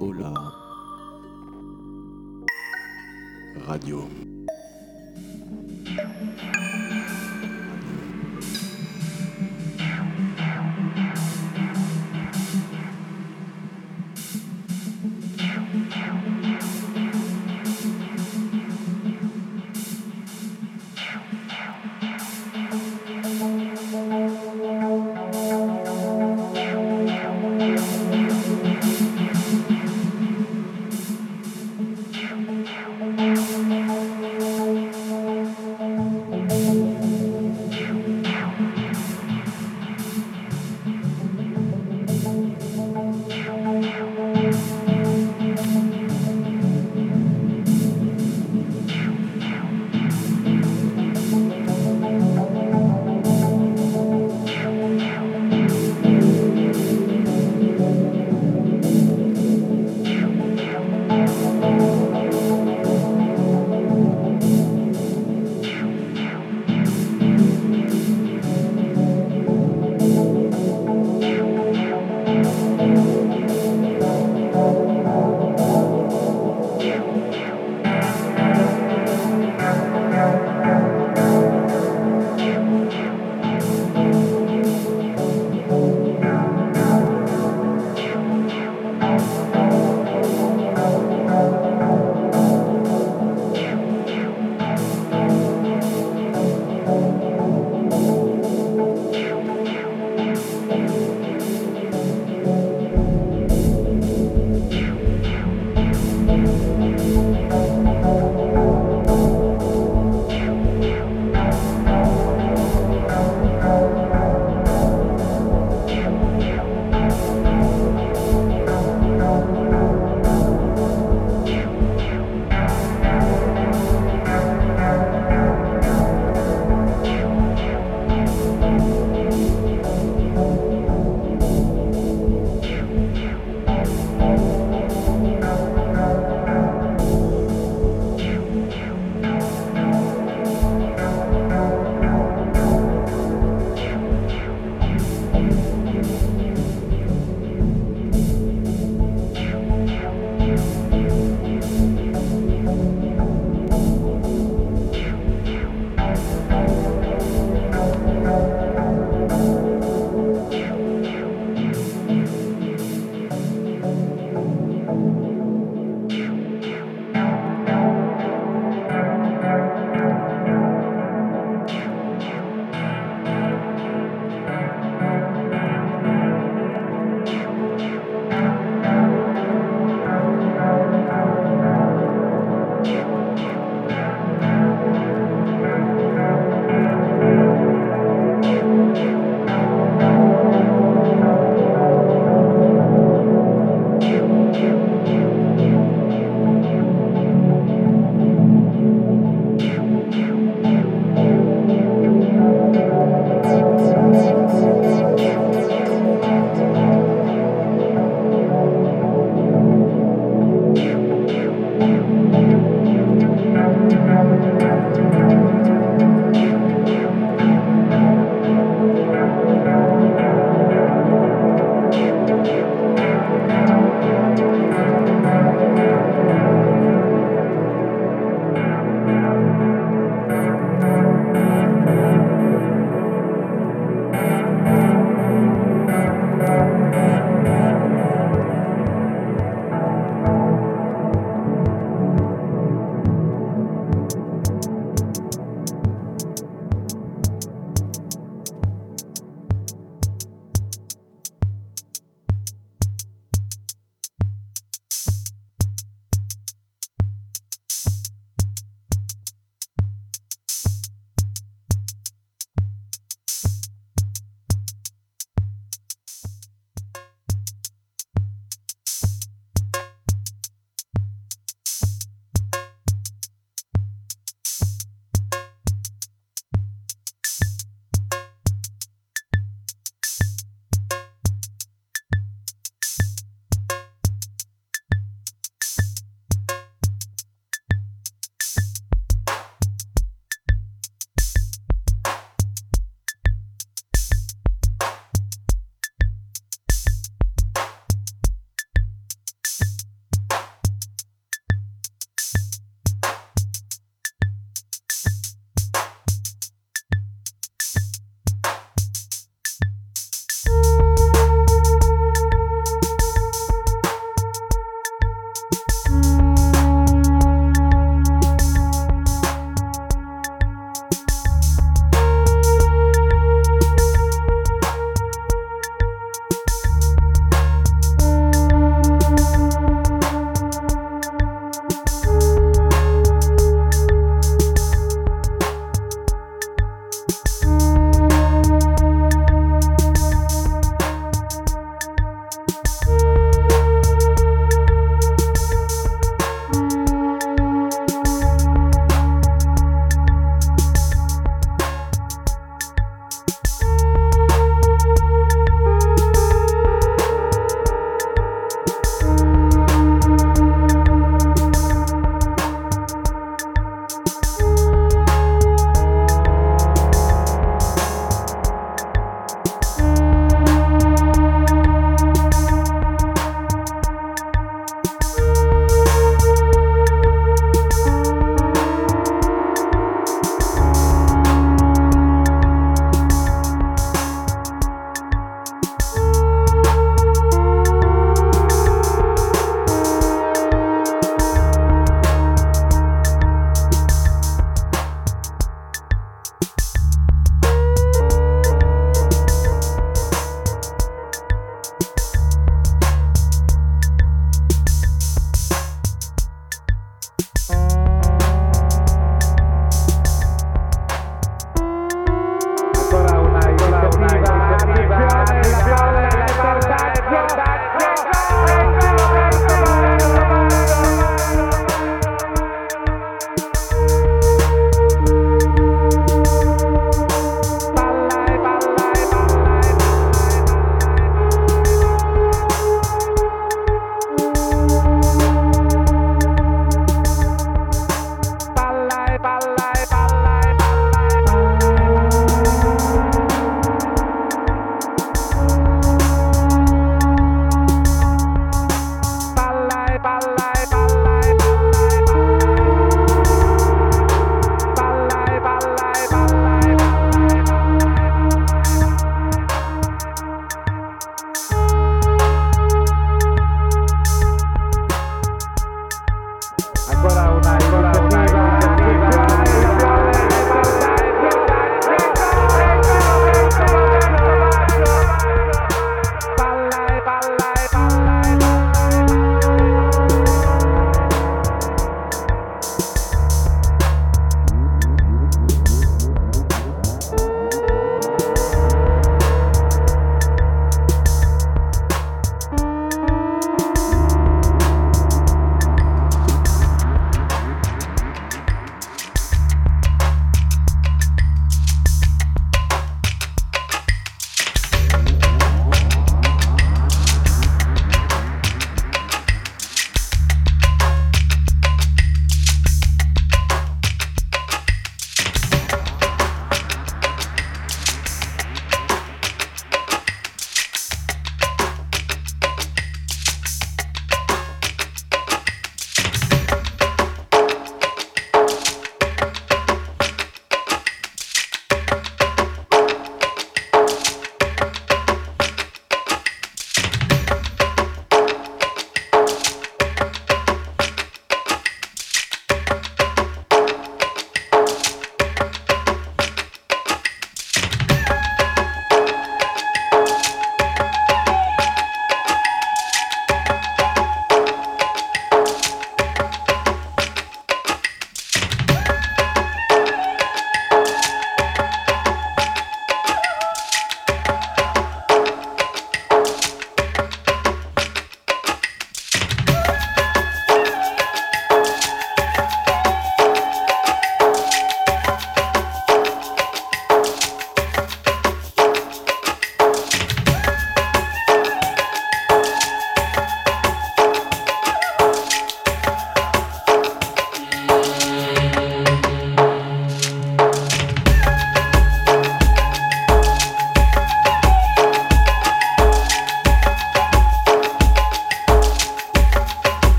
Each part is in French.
Hola. Radio.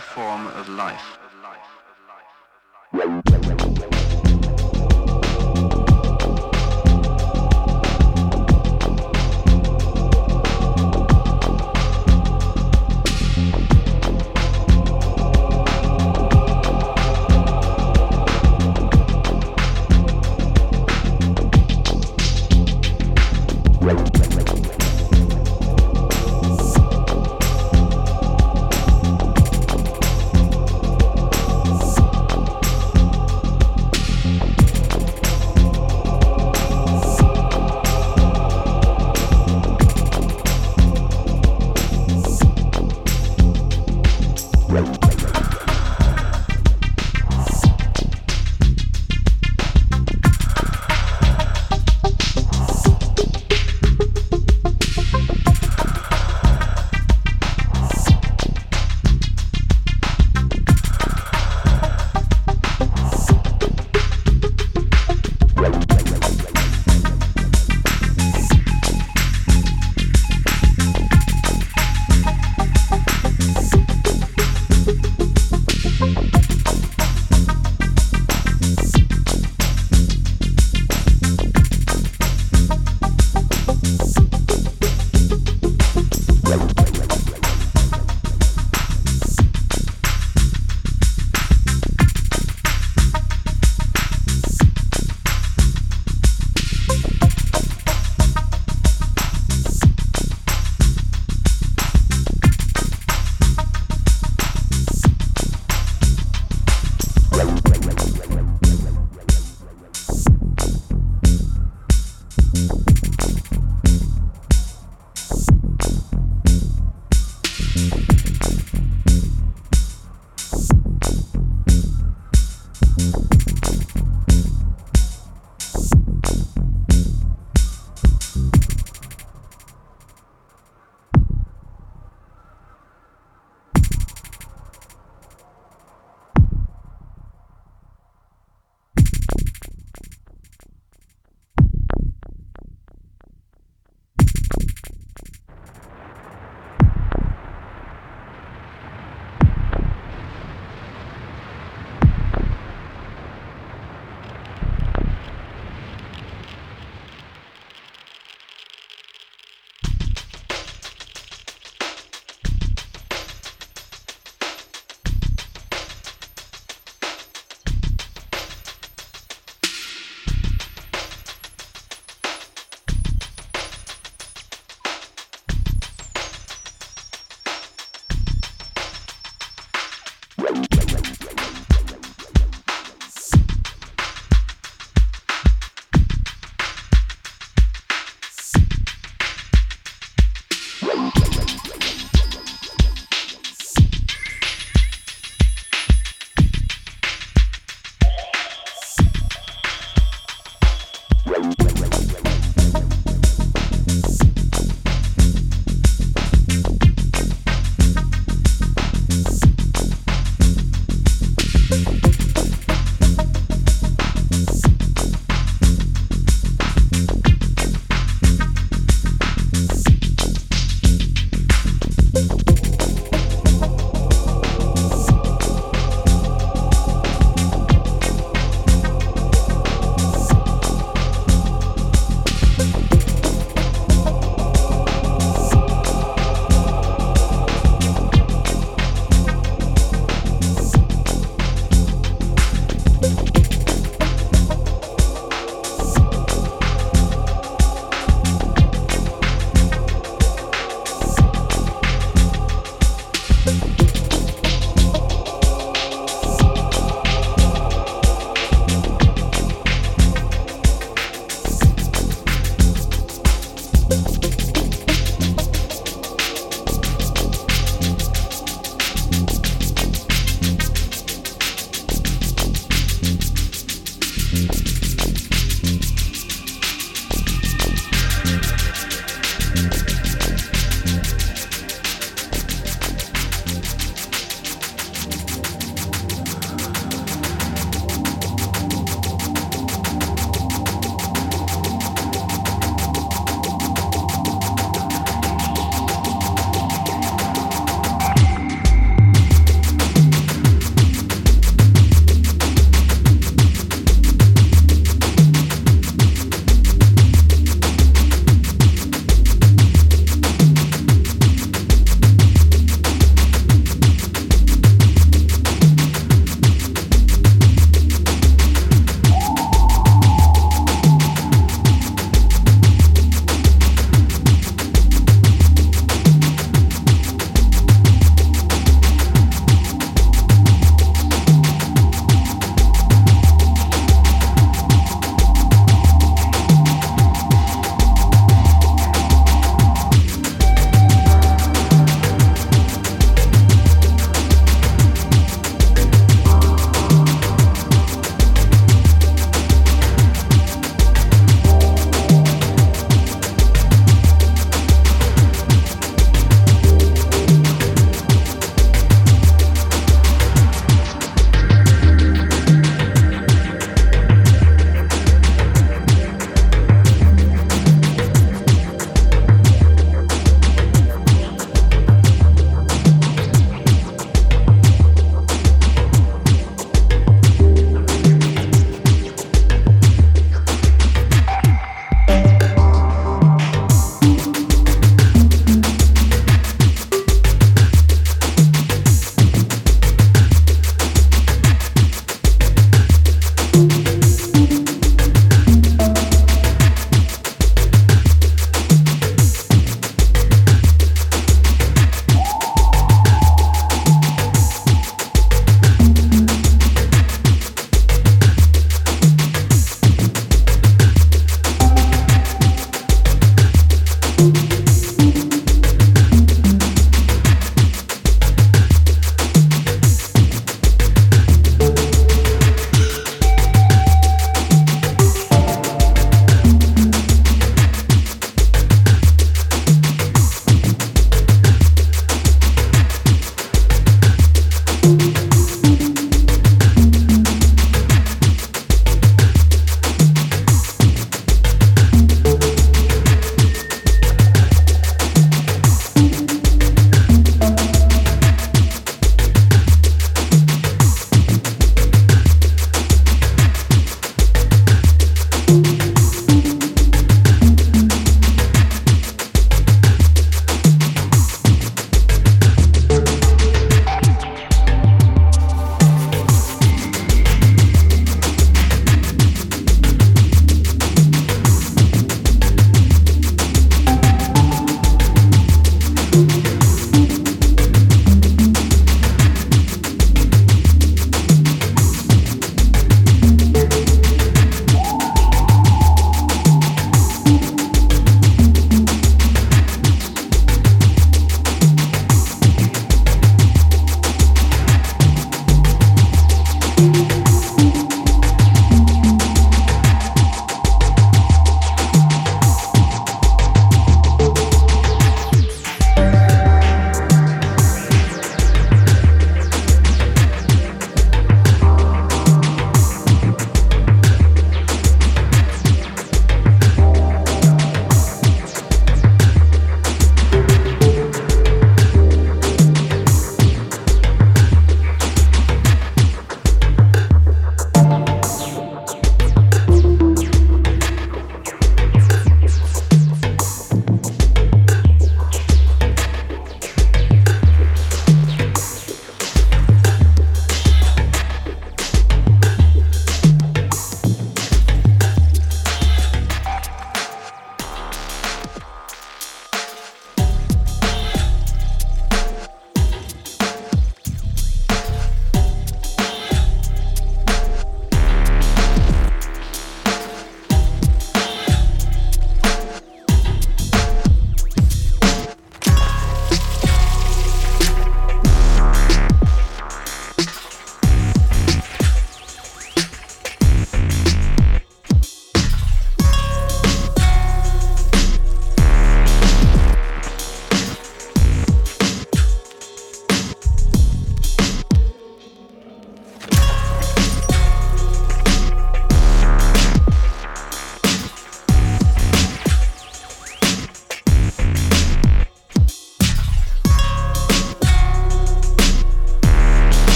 form of life.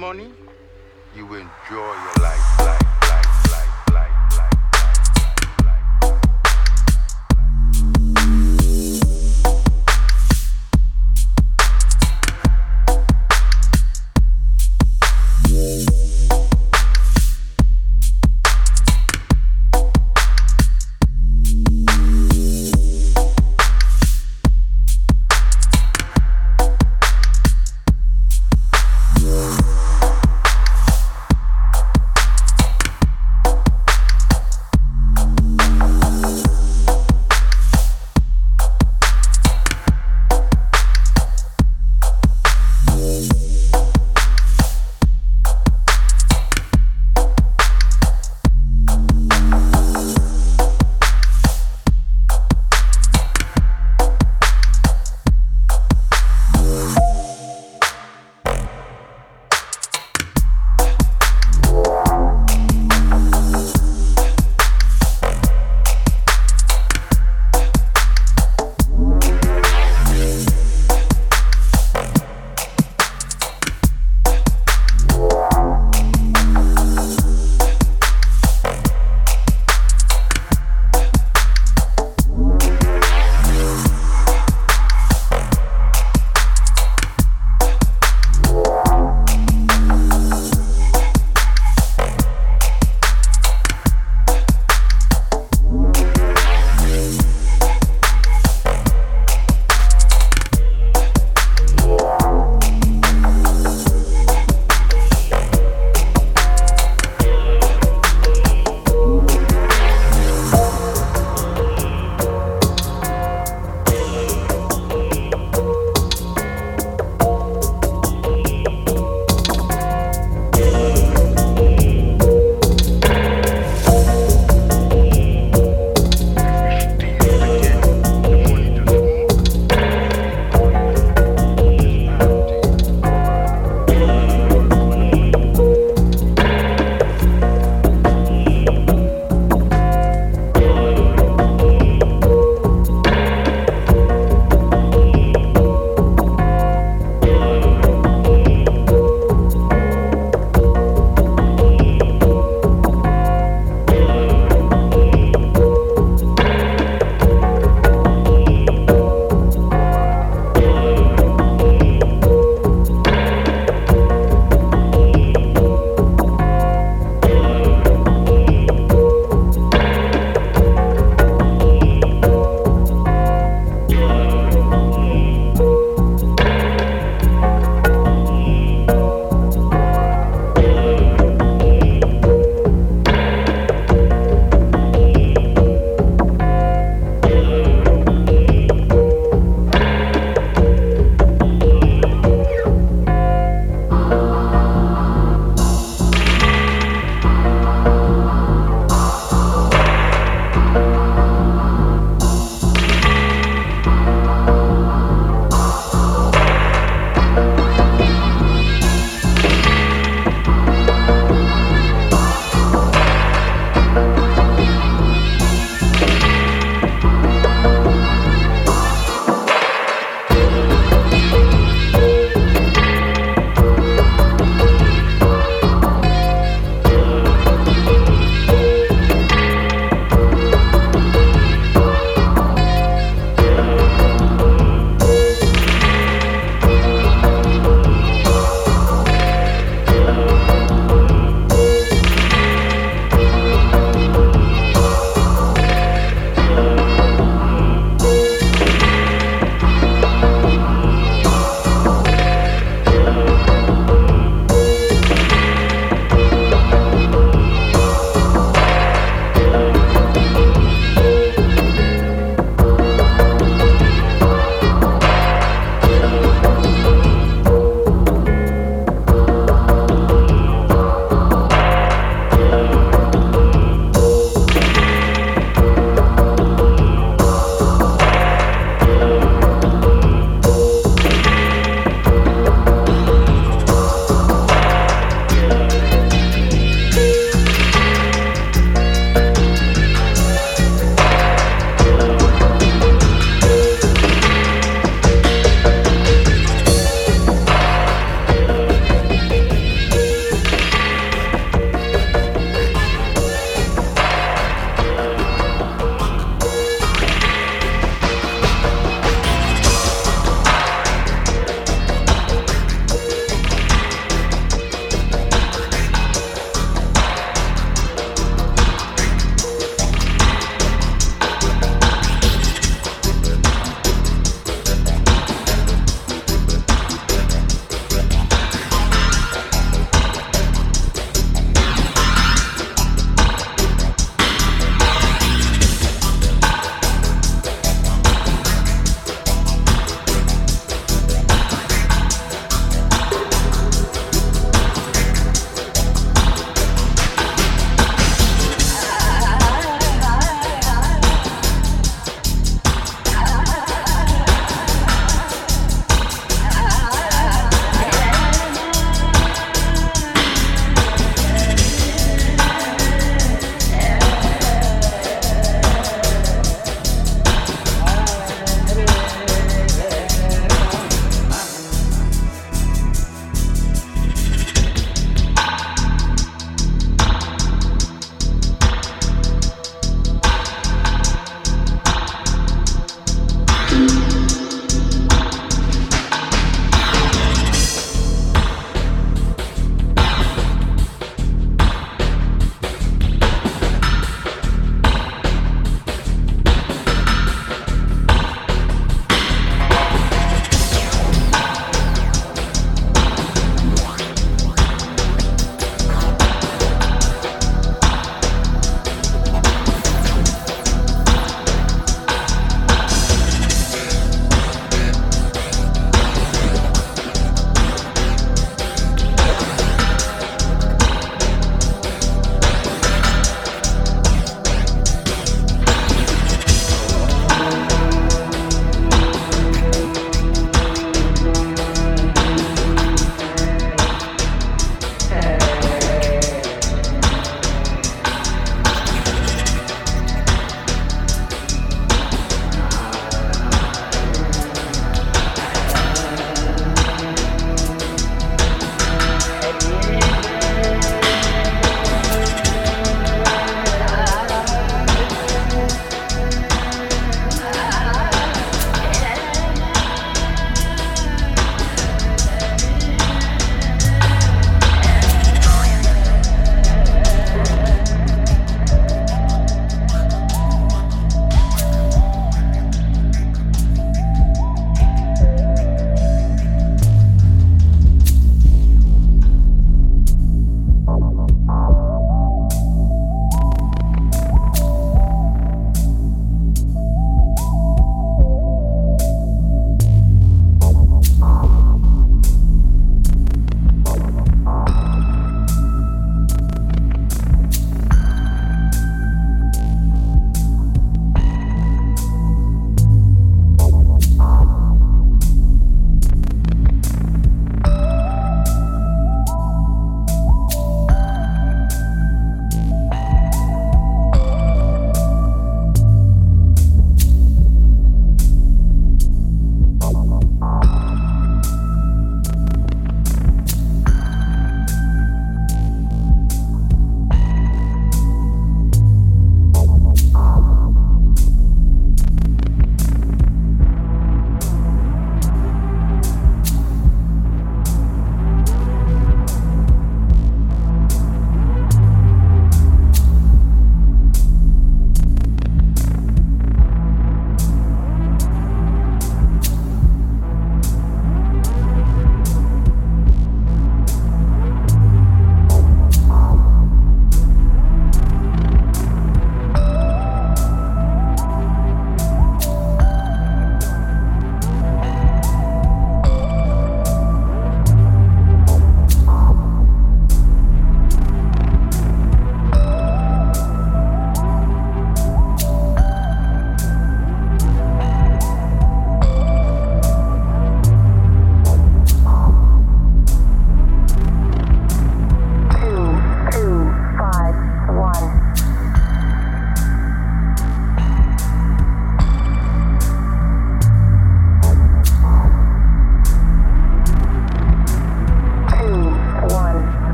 money?